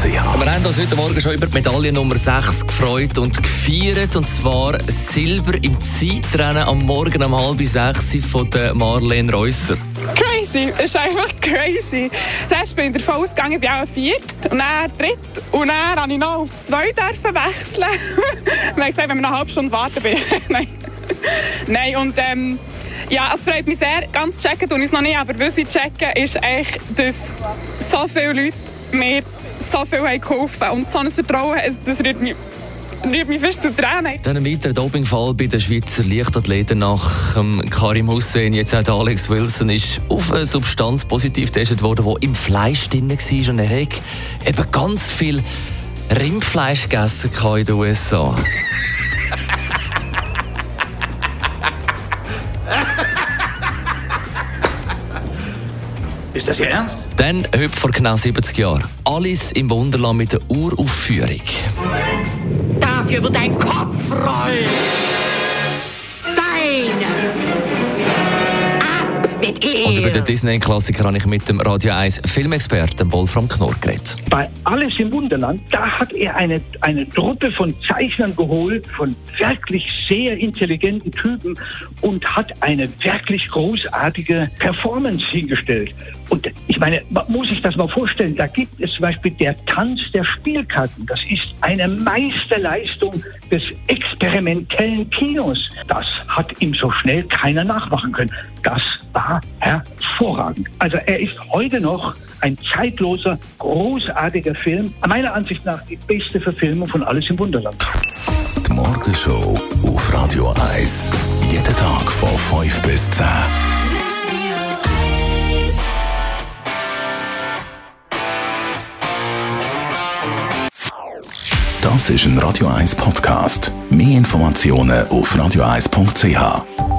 AlexanderKeller.ch Wir haben uns heute Morgen schon über die Medaille Nummer 6 gefreut und gefeiert. Und zwar Silber im Zeitrennen am Morgen um halb sechs von der Marlene Reusser. Crazy, es ist einfach crazy. Zuerst bin ich davon ausgegangen, ich bin auch viert und dann dritt und dann habe ich noch auf das zwei dürfen wechseln. Wir haben gesagt, wenn wir noch eine halbe Stunde warten bin. Nein. Nein, und ähm, ja, es freut mich sehr. Ganz checken tue ich es noch nicht, aber was ich checken, ist eigentlich, dass so viele Leute mir so viel haben geholfen. Und so ein Vertrauen, das rührt mich, fast zu Tränen. Dann ein weiterer Dopingfall bei den Schweizer Leichtathleten nach ähm, Karim Hussein. Jetzt der Alex Wilson ist auf eine Substanz positiv getestet worden, die im Fleisch drin war. Und er hat eben ganz viel Rindfleisch gegessen in den USA. Ist das Ihr Ernst? Dann heute vor genau 70 Jahren. Alice im Wunderland mit der Uraufführung. Dafür wird dein Kopf rollen. Und über den Disney-Klassiker habe ich mit dem Radio 1 Filmexperten Wolfram Knorr geredet. bei Alles im Wunderland, da hat er eine, eine Truppe von Zeichnern geholt, von wirklich sehr intelligenten Typen und hat eine wirklich großartige Performance hingestellt. Und ich meine, man muss sich das mal vorstellen, da gibt es zum Beispiel der Tanz der Spielkarten. Das ist eine Meisterleistung des experimentellen Kinos. Das hat ihm so schnell keiner nachmachen können. Das war hervorragend. Also er ist heute noch ein zeitloser, großartiger Film. Meiner Ansicht nach die beste Verfilmung von Alles im Wunderland. Die Morgenshow auf Radio 1. Jeden Tag von 5 bis 10. Das ist ein Radio 1 Podcast. Mehr Informationen auf radio1.ch.